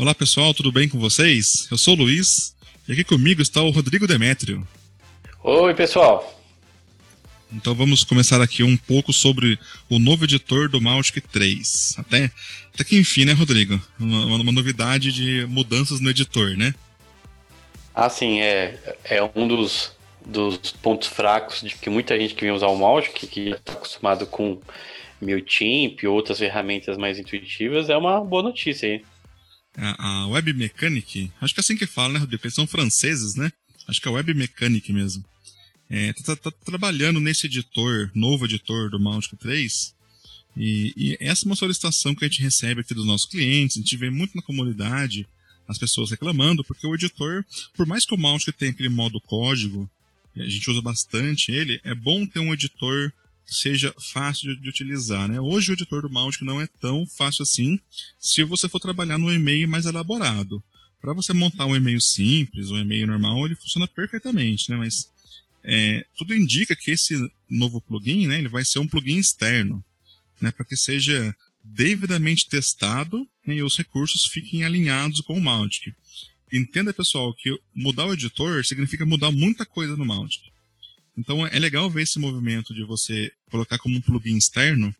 Olá pessoal, tudo bem com vocês? Eu sou o Luiz e aqui comigo está o Rodrigo Demétrio. Oi pessoal. Então vamos começar aqui um pouco sobre o novo editor do Mautic 3. Até, até que enfim, né, Rodrigo? Uma, uma novidade de mudanças no editor, né? Ah, sim, é, é um dos, dos pontos fracos de que muita gente que vem usar o Mautic, que está acostumado com MailChimp e outras ferramentas mais intuitivas, é uma boa notícia aí. A, a Web Mechanic, acho que é assim que fala, né, Rodrigo? Eles são franceses, né? Acho que é Web Mechanic mesmo. É, tá, tá, tá, trabalhando nesse editor, novo editor do Mautic 3, e, e, essa é uma solicitação que a gente recebe aqui dos nossos clientes, a gente vê muito na comunidade as pessoas reclamando, porque o editor, por mais que o Mautic tenha aquele modo código, a gente usa bastante ele, é bom ter um editor seja fácil de, utilizar. Né? Hoje o editor do Mautic não é tão fácil assim se você for trabalhar no e-mail mais elaborado. Para você montar um e-mail simples, um e-mail normal, ele funciona perfeitamente, né? mas é, tudo indica que esse novo plugin, né, ele vai ser um plugin externo, né, para que seja devidamente testado né, e os recursos fiquem alinhados com o Mautic. Entenda, pessoal, que mudar o editor significa mudar muita coisa no Mautic. Então é legal ver esse movimento de você colocar como um plugin externo,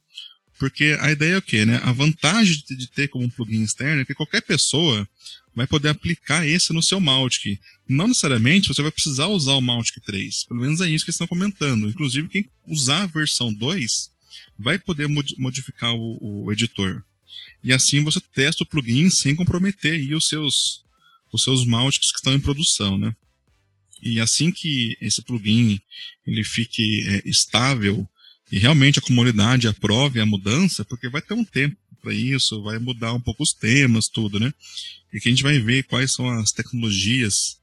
porque a ideia é o quê? Né? A vantagem de ter como um plugin externo é que qualquer pessoa vai poder aplicar esse no seu Mautic. Não necessariamente você vai precisar usar o Mautic 3. Pelo menos é isso que eles estão comentando. Inclusive, quem usar a versão 2 vai poder modificar o, o editor. E assim você testa o plugin sem comprometer os seus, os seus Mautics que estão em produção, né? E assim que esse plugin ele fique é, estável e realmente a comunidade aprove a mudança, porque vai ter um tempo para isso, vai mudar um pouco os temas, tudo, né? E que a gente vai ver quais são as tecnologias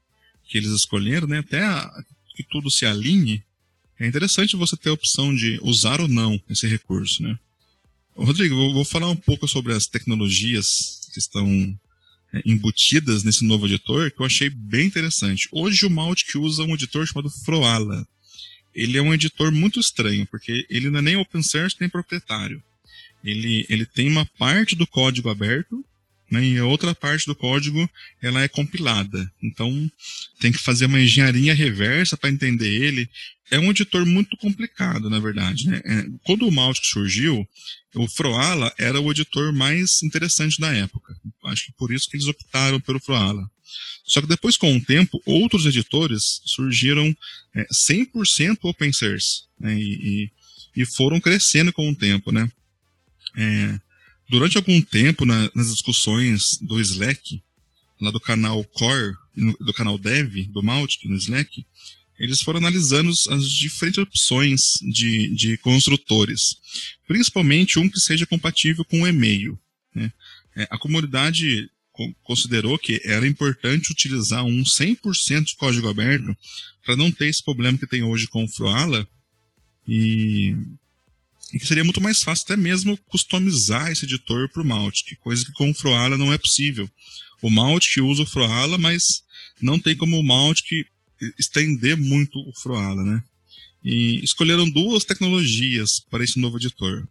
que eles escolheram, né? Até a, que tudo se alinhe. É interessante você ter a opção de usar ou não esse recurso, né? Rodrigo, eu vou falar um pouco sobre as tecnologias que estão embutidas nesse novo editor, que eu achei bem interessante. Hoje o Mautic usa um editor chamado Froala. Ele é um editor muito estranho, porque ele não é nem open source nem proprietário ele, ele tem uma parte do código aberto né, e a outra parte do código ela é compilada. Então tem que fazer uma engenharia reversa para entender ele. É um editor muito complicado, na verdade. Né? É, quando o Mautic surgiu, o Froala era o editor mais interessante da época. Acho que por isso que eles optaram pelo Froala. Só que depois, com o tempo, outros editores surgiram é, 100% open source né, e, e, e foram crescendo com o tempo, né? É, durante algum tempo, na, nas discussões do Slack, lá do canal Core, do canal Dev, do Mautic, no Slack, eles foram analisando as diferentes opções de, de construtores, principalmente um que seja compatível com o e-mail. Né? É, a comunidade considerou que era importante utilizar um 100% de código aberto para não ter esse problema que tem hoje com o Froala e e que seria muito mais fácil até mesmo customizar esse editor para o Mautic, coisa que com o Froala não é possível. O Mautic usa o Froala, mas não tem como o Mautic estender muito o Froala, né? E escolheram duas tecnologias para esse novo editor.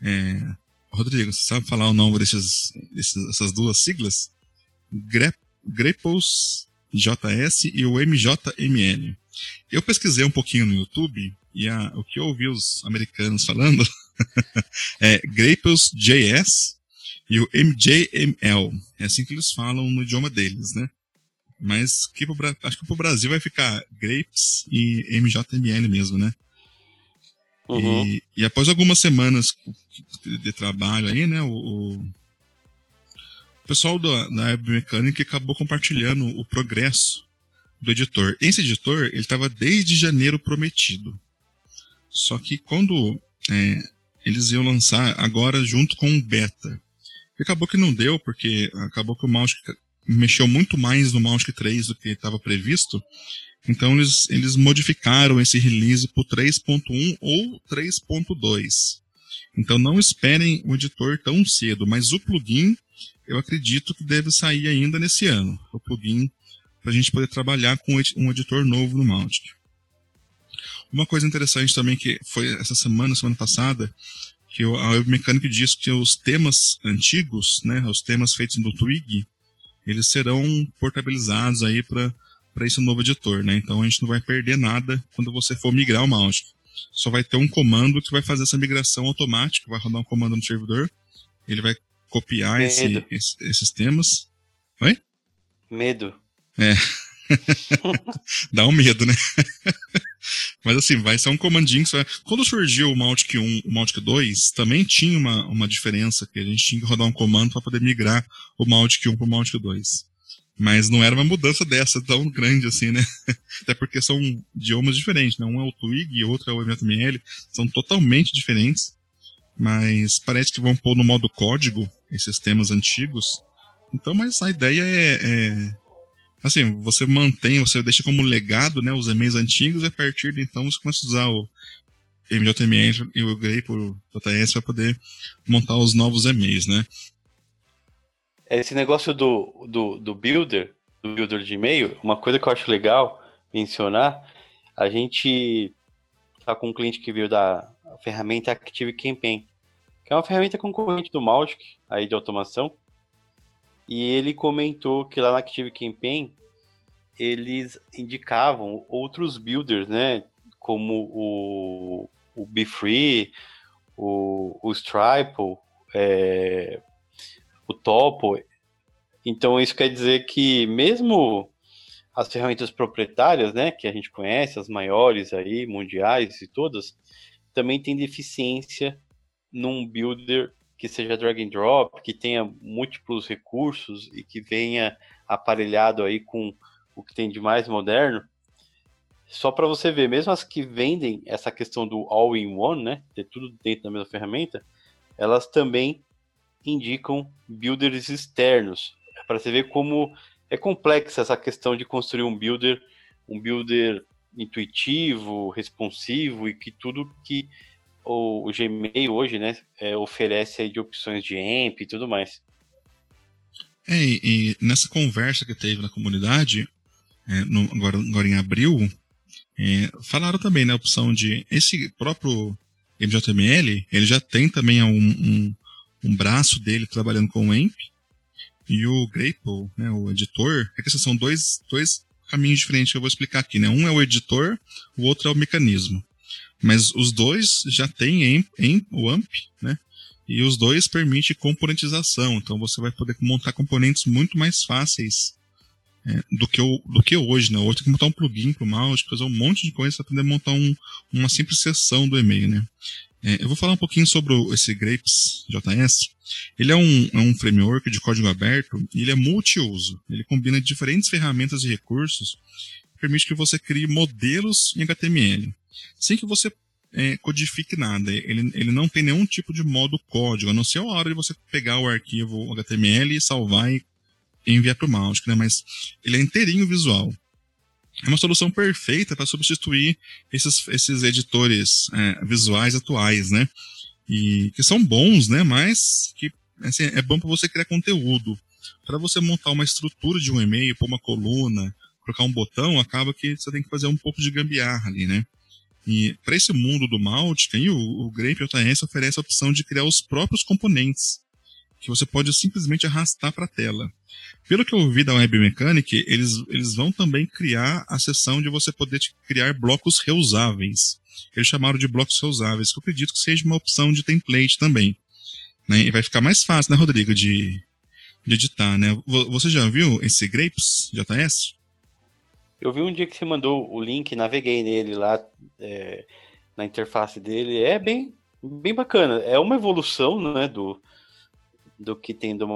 É... Rodrigo, você sabe falar o nome desses dessas duas siglas? Grep, Grepos JS e o MJML. Eu pesquisei um pouquinho no YouTube e a, o que eu ouvi os americanos falando é Grapes.js e o MJML. É assim que eles falam no idioma deles, né? Mas que pro, acho que para o Brasil vai ficar Grapes e MJML mesmo, né? Uhum. E, e, após algumas semanas de trabalho aí, né, o, o pessoal da, da Web Mechanic acabou compartilhando o progresso do editor. Esse editor, ele estava desde janeiro prometido. Só que quando é, eles iam lançar agora junto com o beta, acabou que não deu, porque acabou que o Mautic mexeu muito mais no Mautic 3 do que estava previsto. Então eles, eles modificaram esse release para 3.1 ou 3.2. Então não esperem o editor tão cedo, mas o plugin eu acredito que deve sair ainda nesse ano. O plugin para a gente poder trabalhar com um editor novo no Mautic. Uma coisa interessante também que foi essa semana, semana passada, que Web Mechanic disse que os temas antigos, né, os temas feitos no Twig, eles serão portabilizados aí para esse novo editor, né? Então a gente não vai perder nada quando você for migrar o Mautic. Só vai ter um comando que vai fazer essa migração automática, vai rodar um comando no servidor, ele vai copiar esse, esse, esses temas. Oi? Medo. É. Dá um medo, né? Mas assim, vai ser um comandinho. Vai... Quando surgiu o Mautic 1, o Mautic 2, também tinha uma, uma diferença, que a gente tinha que rodar um comando para poder migrar o Mautic 1 para o Mautic 2. Mas não era uma mudança dessa tão grande assim, né? Até porque são idiomas diferentes, né? Um é o Twig e outro é o HTML, são totalmente diferentes. Mas parece que vão pôr no modo código esses temas antigos. Então, mas a ideia é, é assim, você mantém, você deixa como legado, né, os e-mails antigos e a partir de então você começa a usar o MJML e o JS para poder montar os novos e-mails, né? Esse negócio do, do, do builder, do builder de e-mail, uma coisa que eu acho legal mencionar, a gente tá com um cliente que veio da ferramenta Active Campaign, que é uma ferramenta concorrente do Mautic, aí de automação, e ele comentou que lá na Active Campaign eles indicavam outros builders, né? Como o, o BeFree, o, o Stripe, é, o Topo. Então isso quer dizer que mesmo as ferramentas proprietárias, né, que a gente conhece, as maiores aí, mundiais e todas, também tem deficiência num builder que seja drag and drop, que tenha múltiplos recursos e que venha aparelhado aí com o que tem de mais moderno. Só para você ver, mesmo as que vendem essa questão do all-in-one, né, ter tudo dentro da mesma ferramenta, elas também indicam builders externos, para você ver como é complexa essa questão de construir um builder, um builder intuitivo, responsivo e que tudo que o, o Gmail hoje, né, é, oferece de opções de AMP e tudo mais. É, e nessa conversa que teve na comunidade, é, no, agora, agora em abril, é, falaram também na né, opção de esse próprio MJML, ele já tem também um, um, um braço dele trabalhando com o AMP, e o Grapple, né, o editor, é que esses são dois, dois caminhos diferentes que eu vou explicar aqui, né? Um é o editor, o outro é o mecanismo. Mas os dois já têm em, em o AMP, né? E os dois permitem componentização. Então você vai poder montar componentes muito mais fáceis é, do, que o, do que hoje, né? Hoje tem que montar um plugin para o mouse, fazer um monte de coisa para poder montar um, uma simples seção do e-mail, né? É, eu vou falar um pouquinho sobre esse Grapes JS. Ele é um, é um framework de código aberto e ele é multiuso. Ele combina diferentes ferramentas e recursos permite que você crie modelos em HTML sem que você é, codifique nada. Ele, ele não tem nenhum tipo de modo código, a não ser a hora de você pegar o arquivo HTML e salvar e enviar para o Mautic, né? Mas ele é inteirinho visual. É uma solução perfeita para substituir esses, esses editores é, visuais atuais, né? E que são bons, né? Mas que assim, é bom para você criar conteúdo. Para você montar uma estrutura de um e-mail, pôr uma coluna, colocar um botão, acaba que você tem que fazer um pouco de gambiarra ali, né? E para esse mundo do Mautic, aí, o, o Grape JS oferece a opção de criar os próprios componentes, que você pode simplesmente arrastar para a tela. Pelo que eu vi da Web Mechanic, eles, eles vão também criar a seção de você poder criar blocos reusáveis. Eles chamaram de blocos reusáveis, que eu acredito que seja uma opção de template também. Né? E vai ficar mais fácil, né, Rodrigo, de, de editar, né? Você já viu esse Grapes JS? Eu vi um dia que você mandou o link, naveguei nele lá é, na interface dele. É bem, bem bacana. É uma evolução né, do, do que tem do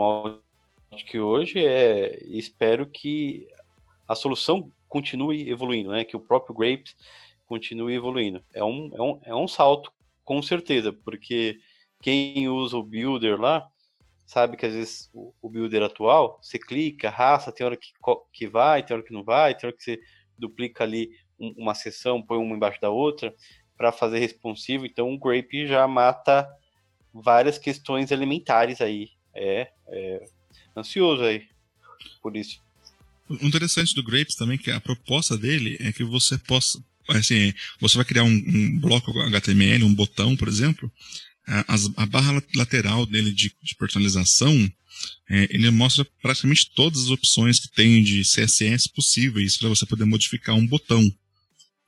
que hoje. É, espero que a solução continue evoluindo, né? Que o próprio Grapes continue evoluindo. É um, é um, é um salto, com certeza, porque quem usa o Builder lá sabe que às vezes o builder atual, você clica, raça, tem hora que, que vai, tem hora que não vai, tem hora que você duplica ali um, uma seção, põe uma embaixo da outra, para fazer responsivo. Então o Grape já mata várias questões elementares aí. É, é ansioso aí por isso. O interessante do Grapes também que a proposta dele é que você possa assim, você vai criar um, um bloco HTML, um botão, por exemplo, a, a barra lateral dele de, de, personalização, é, ele mostra praticamente todas as opções que tem de CSS possíveis para você poder modificar um botão.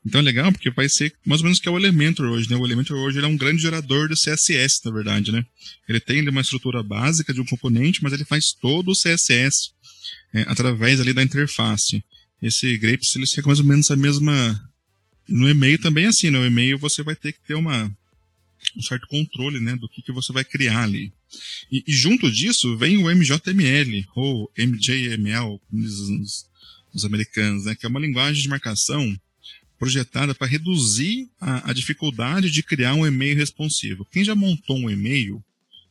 Então é legal porque vai ser mais ou menos que é o Elementor hoje, né? O Elementor hoje é um grande gerador de CSS, na verdade, né? Ele tem uma estrutura básica de um componente, mas ele faz todo o CSS é, através ali da interface. Esse Grapes, ele segue mais ou menos a mesma... No e-mail também é assim, no né? e-mail você vai ter que ter uma, um certo controle, né, do que, que você vai criar ali. E, e junto disso vem o MJML, ou MJML, como dizem os, os americanos, né, que é uma linguagem de marcação projetada para reduzir a, a, dificuldade de criar um e-mail responsivo. Quem já montou um e-mail,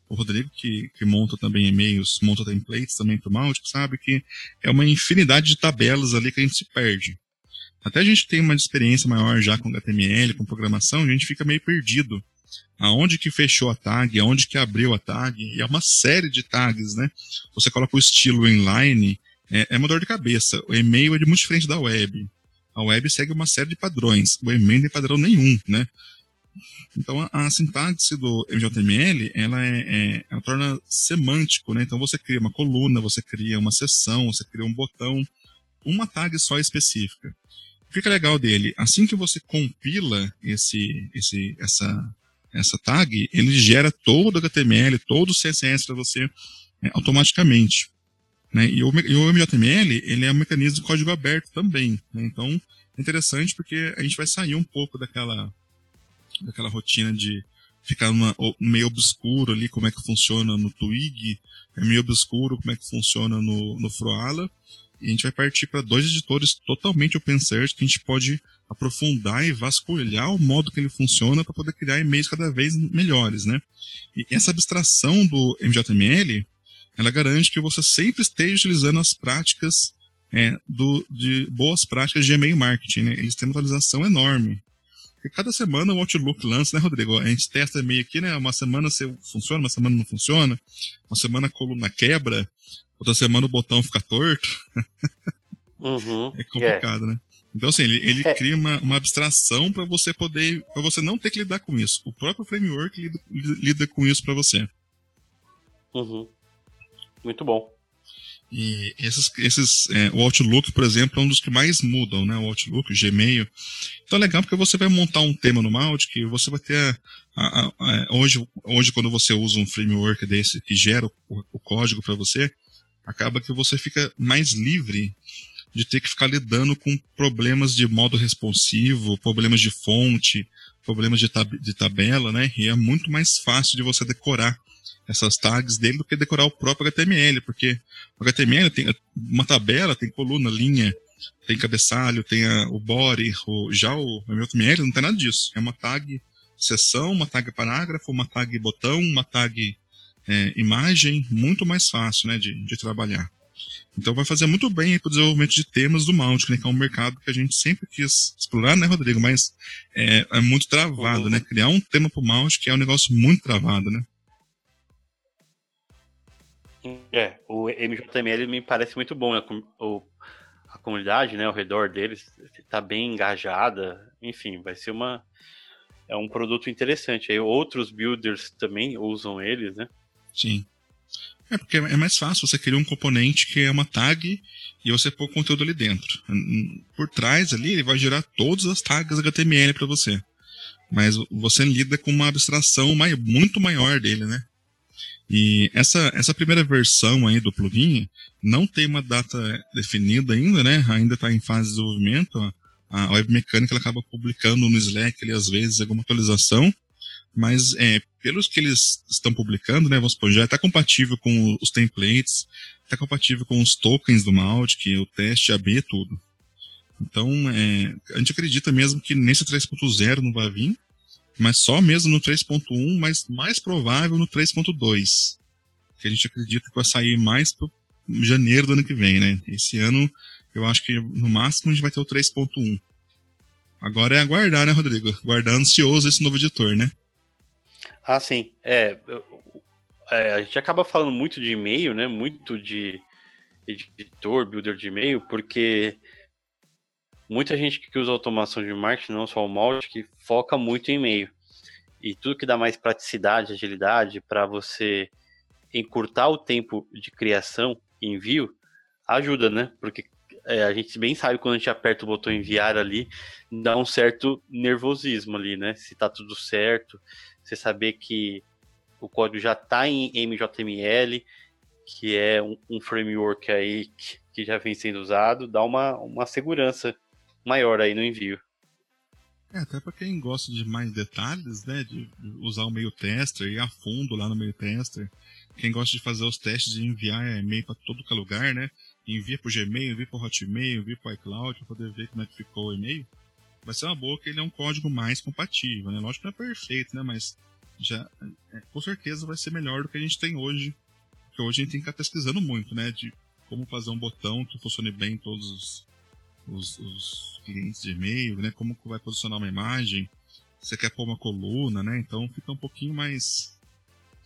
o Rodrigo, que, que monta também e-mails, monta templates também para o Mautic, sabe que é uma infinidade de tabelas ali que a gente se perde. Até a gente tem uma experiência maior já com HTML, com programação, a gente fica meio perdido. Aonde que fechou a tag, aonde que abriu a tag, e é uma série de tags, né? Você coloca o estilo inline, é, é uma dor de cabeça. O e-mail é muito diferente da web a web segue uma série de padrões. O e-mail não tem padrão nenhum, né? Então, a, a sintaxe do MJML, ela, é, é, ela torna semântico, né? Então, você cria uma coluna, você cria uma seção, você cria um botão, uma tag só específica. O que é legal dele? Assim que você compila esse, esse, essa, essa tag, ele gera todo o HTML, todo o CSS para você é, automaticamente. Né? E, o, o MJML, ele é um mecanismo de código aberto também. Né? Então, é interessante porque a gente vai sair um pouco daquela, daquela rotina de ficar numa, meio obscuro ali como é que funciona no Twig, é meio obscuro como é que funciona no, no Froala, e a gente vai partir para dois editores totalmente open source que a gente pode aprofundar e vasculhar o modo que ele funciona para poder criar e-mails cada vez melhores, né? E essa abstração do MJML, ela garante que você sempre esteja utilizando as práticas é, do, de boas práticas de e-mail marketing. Né? Eles têm uma atualização enorme. Porque cada semana o Outlook lança, né, Rodrigo? A gente testa e-mail aqui, né? Uma semana você funciona, uma semana não funciona. Uma semana a coluna quebra, outra semana o botão fica torto. Uhum, é complicado, yeah. né? Então, assim, ele, ele é. cria uma, uma abstração para você poder, para você não ter que lidar com isso. O próprio framework lida, lida com isso para você. Uhum. Muito bom. E esses, esses é, o Outlook, por exemplo, é um dos que mais mudam, né? O Outlook, o Gmail. Então é legal porque você vai montar um tema no Mautic que você vai ter. A, a, a, hoje, hoje, quando você usa um framework desse que gera o, o código para você, acaba que você fica mais livre de ter que ficar lidando com problemas de modo responsivo, problemas de fonte, problemas de, tab de tabela, né? E é muito mais fácil de você decorar essas tags dele do que decorar o próprio HTML, porque o HTML tem uma tabela, tem coluna, linha, tem cabeçalho, tem a, o body, o, já o HTML não tem nada disso. É uma tag seção, uma tag parágrafo, uma tag botão, uma tag é, imagem, muito mais fácil né, de, de trabalhar. Então vai fazer muito bem para o desenvolvimento de temas do né, que é um mercado que a gente sempre quis explorar, né, Rodrigo? Mas é, é muito travado, uhum. né? Criar um tema para o Mautic é um negócio muito travado, né? É, o MJML me parece muito bom, né? O, a comunidade, né, ao redor deles está bem engajada, enfim, vai ser uma é um produto interessante. Aí outros builders também usam eles, né? Sim. É porque é mais fácil você criar um componente que é uma tag e você pôr conteúdo ali dentro. Por trás ali ele vai gerar todas as tags HTML para você. Mas você lida com uma abstração muito maior dele, né? E essa, essa primeira versão aí do plugin não tem uma data definida ainda, né? Ainda está em fase de desenvolvimento. A Web Mecânica acaba publicando no Slack ali, às vezes alguma atualização, mas é, pelos que eles estão publicando, né, vamos supor, já está compatível com os templates, está compatível com os tokens do Mautic, o teste AB, tudo. Então, é, a gente acredita mesmo que nesse 3.0 não vai vir, mas só mesmo no 3.1, mas mais provável no 3.2. Que a gente acredita que vai sair mais para janeiro do ano que vem, né? Esse ano, eu acho que no máximo a gente vai ter o 3.1. Agora é aguardar, né, Rodrigo? Aguardar ansioso esse novo editor, né? Ah, sim. É, é, a gente acaba falando muito de e-mail, né? Muito de editor, builder de e-mail, porque muita gente que usa automação de marketing, não só o molde, que foca muito em e-mail. E tudo que dá mais praticidade, agilidade para você encurtar o tempo de criação e envio ajuda, né? Porque é, a gente bem sabe quando a gente aperta o botão enviar ali, dá um certo nervosismo ali, né? Se tá tudo certo, você saber que o código já está em MJML, que é um, um framework aí que, que, já vem sendo usado, dá uma, uma segurança maior aí no envio. É, até para quem gosta de mais detalhes, né, de usar o meio tester, ir a fundo lá no meio tester. Quem gosta de fazer os testes e enviar e-mail para todo que é lugar, né? Envia para o Gmail, envia para o Hotmail, envia para o iCloud para poder ver como é que ficou o e-mail. Vai ser uma boa que ele é um código mais compatível, né? Lógico que não é perfeito, né? Mas já é, com certeza vai ser melhor do que a gente tem hoje. Porque hoje a gente tem que estar pesquisando muito, né? De como fazer um botão que funcione bem em todos os, os, os clientes de e-mail, né? Como vai posicionar uma imagem. Você quer pôr uma coluna, né? Então fica um pouquinho mais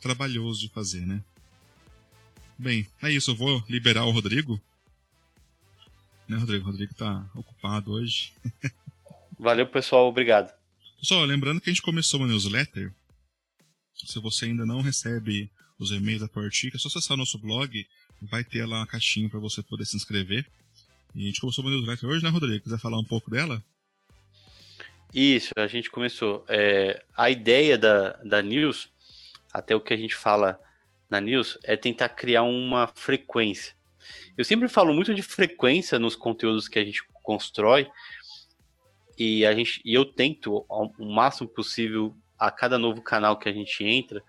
trabalhoso de fazer, né? Bem, é isso. Eu vou liberar o Rodrigo. Né, Rodrigo? O Rodrigo tá ocupado hoje. Valeu, pessoal. Obrigado. Pessoal, lembrando que a gente começou uma newsletter se você ainda não recebe os e-mails da Portica, é só acessar o nosso blog, vai ter lá uma caixinha para você poder se inscrever. A gente começou uma newsletter hoje, né, Rodrigo? Quiser falar um pouco dela? Isso, a gente começou. É, a ideia da, da news, até o que a gente fala na news, é tentar criar uma frequência. Eu sempre falo muito de frequência nos conteúdos que a gente constrói, e, a gente, e eu tento, o máximo possível, a cada novo canal que a gente entra,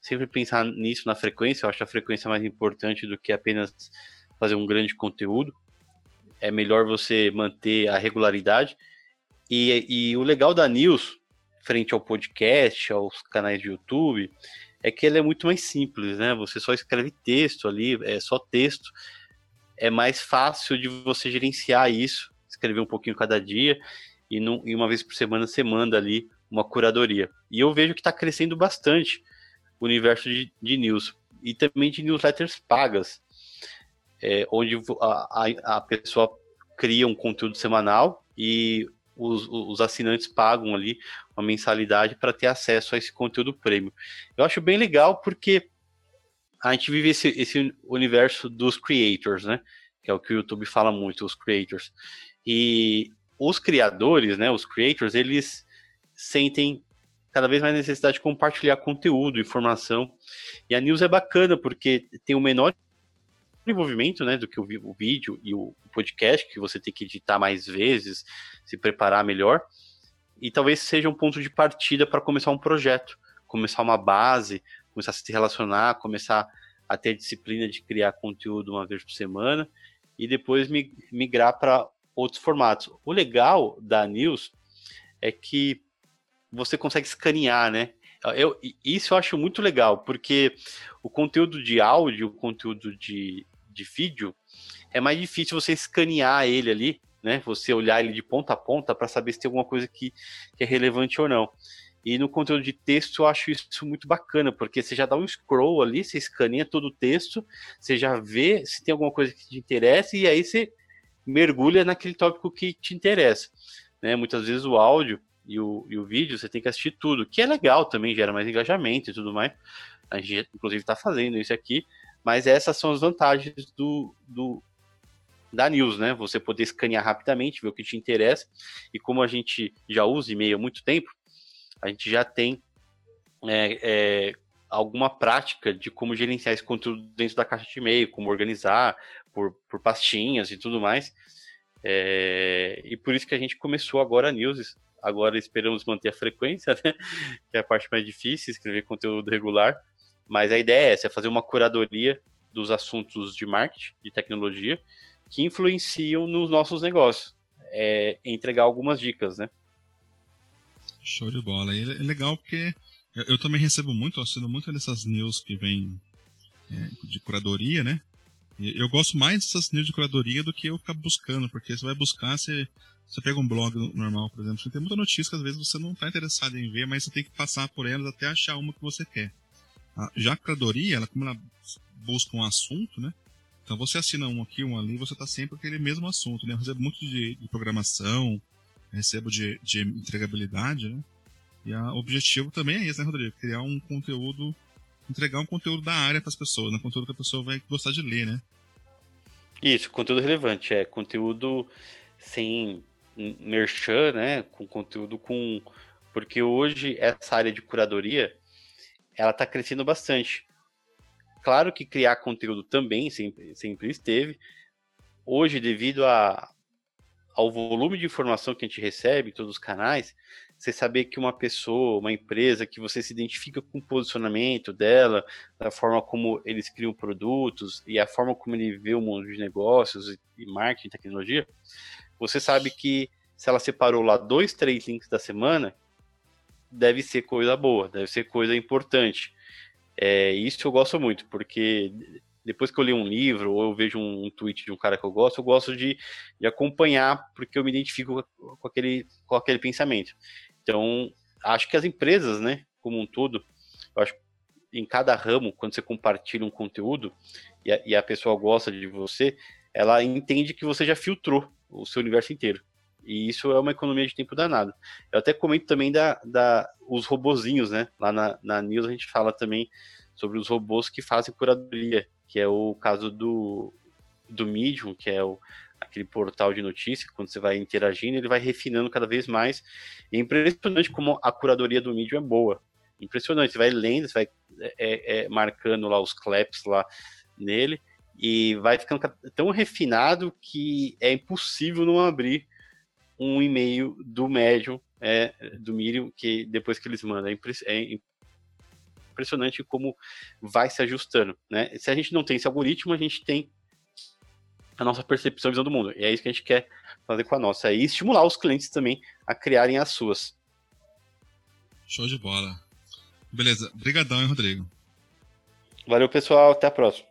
sempre pensar nisso na frequência. Eu acho a frequência mais importante do que apenas fazer um grande conteúdo. É melhor você manter a regularidade. E, e o legal da news, frente ao podcast, aos canais de YouTube, é que ele é muito mais simples, né? Você só escreve texto ali, é só texto. É mais fácil de você gerenciar isso, escrever um pouquinho cada dia e, não, e uma vez por semana você manda ali uma curadoria. E eu vejo que está crescendo bastante o universo de, de, news e também de newsletters pagas, é, onde a, a, pessoa cria um conteúdo semanal e os, os assinantes pagam ali uma mensalidade para ter acesso a esse conteúdo prêmio. Eu acho bem legal porque a gente vive esse, esse universo dos creators, né? Que é o que o YouTube fala muito, os creators. E os criadores, né, os creators, eles sentem cada vez mais necessidade de compartilhar conteúdo, informação. E a news é bacana porque tem o menor envolvimento, né, do que o, o vídeo e o podcast, que você tem que editar mais vezes, se preparar melhor. E talvez seja um ponto de partida para começar um projeto, começar uma base, começar a se relacionar, começar a ter a disciplina de criar conteúdo uma vez por semana e depois migrar para outros formatos. O legal da news é que você consegue escanear, né? Eu, isso eu acho muito legal, porque o conteúdo de áudio, o conteúdo de, de vídeo, é mais difícil você escanear ele ali, né? Você olhar ele de ponta a ponta para saber se tem alguma coisa que, que é relevante ou não. E no conteúdo de texto eu acho isso muito bacana, porque você já dá um scroll ali, você escaneia todo o texto, você já vê se tem alguma coisa que te interessa, e aí você mergulha naquele tópico que te interessa. Né? Muitas vezes o áudio e o, e o vídeo, você tem que assistir tudo, que é legal também, gera mais engajamento e tudo mais. A gente, inclusive, está fazendo isso aqui, mas essas são as vantagens do, do, da news, né? Você poder escanear rapidamente, ver o que te interessa, e como a gente já usa e-mail há muito tempo, a gente já tem é, é, alguma prática de como gerenciar esse conteúdo dentro da caixa de e-mail, como organizar por, por pastinhas e tudo mais. É, e por isso que a gente começou agora a news Agora esperamos manter a frequência, né? Que é a parte mais difícil, escrever conteúdo regular. Mas a ideia é essa, é fazer uma curadoria dos assuntos de marketing, de tecnologia, que influenciam nos nossos negócios. É entregar algumas dicas, né? Show de bola. E é legal porque eu, também recebo muito, assino muito dessas news que vem é, de curadoria, né? E eu gosto mais dessas news de curadoria do que eu ficar buscando, porque você vai buscar, você você pega um blog normal, por exemplo, tem muita notícia que às vezes você não está interessado em ver, mas você tem que passar por elas até achar uma que você quer. Já a curadoria, ela, como ela busca um assunto, né? Então você assina um aqui, um ali, você está sempre aquele mesmo assunto, né? Eu recebo muito de, de programação, recebo de, de entregabilidade, né? E o objetivo também é esse, né, Rodrigo? Criar um conteúdo entregar um conteúdo da área para as pessoas, né? conteúdo que a pessoa vai gostar de ler, né? Isso, conteúdo relevante, é conteúdo sem merchan, né? Com conteúdo com. Porque hoje essa área de curadoria ela está crescendo bastante. Claro que criar conteúdo também sempre, sempre esteve. Hoje, devido a, ao volume de informação que a gente recebe em todos os canais, você saber que uma pessoa, uma empresa, que você se identifica com o posicionamento dela, da forma como eles criam produtos e a forma como ele vê o mundo de negócios e marketing, tecnologia, você sabe que se ela separou lá dois, três links da semana, deve ser coisa boa, deve ser coisa importante. É, isso eu gosto muito, porque depois que eu leio um livro ou eu vejo um, um, tweet de um cara que eu gosto, eu gosto de, de acompanhar, porque eu me identifico com, aquele, com aquele pensamento. Então, acho que as empresas, né, como um todo, eu acho em cada ramo, quando você compartilha um conteúdo e a, e a pessoa gosta de você, ela entende que você já filtrou o seu universo inteiro. E isso é uma economia de tempo danado. Eu até comento também da, da os robozinhos, né? Lá na, na news a gente fala também sobre os robôs que fazem curadoria, que é o caso do, do Medium, que é o, aquele portal de notícia, quando você vai interagindo, ele vai refinando cada vez mais. E é impressionante como a curadoria do Medium é boa. Impressionante, você vai lendo, você vai é, é, é marcando lá os claps lá nele, e vai ficando tão refinado que é impossível não abrir um e-mail do Medium, é, do Medium, que depois que eles mandam. É, é impressionante como vai se ajustando, né? Se a gente não tem esse algoritmo, a gente tem a nossa percepção e visão do mundo. E é isso que a gente quer fazer com a nossa. E estimular os clientes também a criarem as suas. Show de bola. Beleza. Obrigadão, hein, Rodrigo? Valeu, pessoal. Até a próxima.